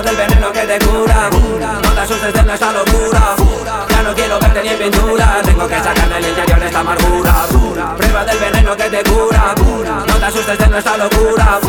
Prueba del veneno que te cura. No te asustes de nuestra locura. Ya no quiero verte ni en pintura. Tengo que sacar del interior esta amargura. Prueba del veneno que te cura. No te asustes de nuestra locura.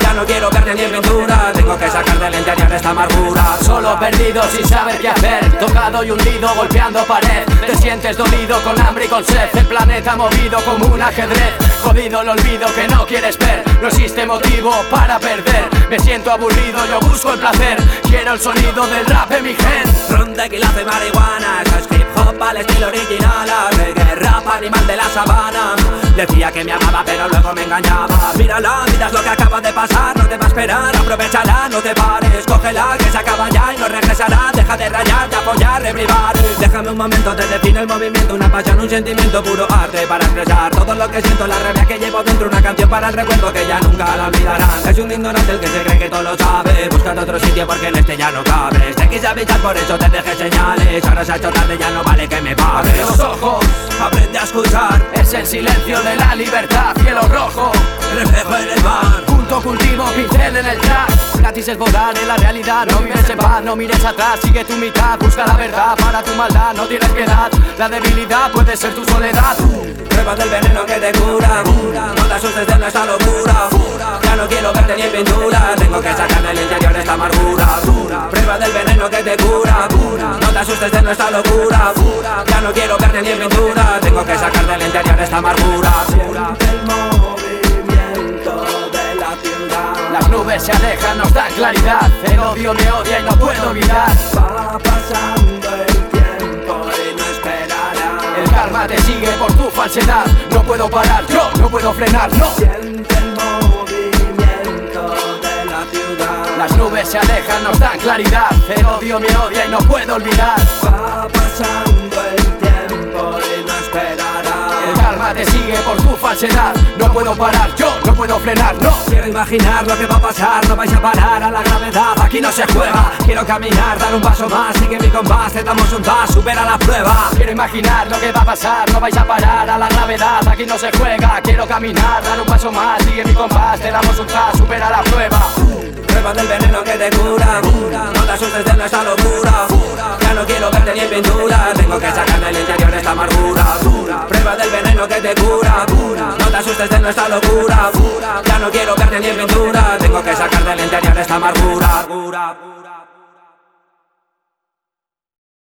Ya no quiero verte ni en pintura. Tengo que sacar del interior esta amargura. Solo perdido sin saber qué hacer. Tocado y hundido golpeando pared. Te sientes dolido con hambre y con sed. El planeta movido como un ajedrez. Jodido el olvido que no quieres ver. No existe motivo para perder Me siento aburrido, yo busco el placer. Quiero el sonido del rap de mi gen. Ronda, quilazo y marihuana Esto es hip hop al estilo original. Reggae, rap, animal de la sabana. Decía que me amaba pero luego me engañaba. Mírala, miras lo que acaba de pasar. No te esperar, aprovechala, no te pares. Cógela, que se acaba ya y no regresará. Deja de rayar, de apoyar, de privar Déjame un momento, te define el movimiento. Una pasión, un sentimiento, puro arte Para expresar. Todo lo que siento La rabia que llevo dentro, una canción para el recuerdo Que ya nunca la olvidarán. Es un ignorante el que se cree que todo lo sabe. Buscando otro sitio porque en este ya no cabe. Te quise avisar, por eso te dejé señales. Ahora se ha hecho tarde, ya no vale que me pagues Los ojos, aprende a escuchar. Es el silencio de la libertad Cielo rojo, reflejo en el mar en el track Gratis es volar en la realidad No mires en paz, no mires atrás. Sigue tu mitad, busca la verdad Para tu maldad no tienes piedad. La debilidad puede ser tu soledad. Prueba del veneno que te cura. No te asustes de nuestra locura. Ya no quiero verte ni en pintura. Tengo que sacar del interior esta amargura. Prueba del veneno que te cura. No te asustes de nuestra locura. Ya no quiero verte ni en pintura. Tengo que sacar del interior esta amargura. El movimiento de la ciudad Las nubes se alejan, nos dan claridad. El odio me odia y no puedo olvidar. Va pasando el tiempo y no esperará. El karma te sigue por tu falsedad. No puedo parar, yo no puedo frenar, no. Siente el movimiento de la ciudad. Las nubes se alejan, nos dan claridad. El odio me odia y no puedo olvidar. Va pasando el tiempo y No puedo parar, yo no puedo frenar, no. Quiero imaginar lo que va a pasar, no vais a parar a la gravedad, aquí no se juega Quiero caminar, dar un paso más, sigue mi compás, te damos un pas, supera la prueba. Quiero imaginar lo que va a pasar, no vais a parar a la gravedad, aquí no se juega Quiero caminar, dar un paso más, sigue mi compás, te damos un pas, supera la prueba. Prueba del veneno que te cura, no te asustes de nuestra locura que te cura, no te asustes de nuestra locura Ya no quiero verte ni pintura, tengo que sacar del interior esta amargura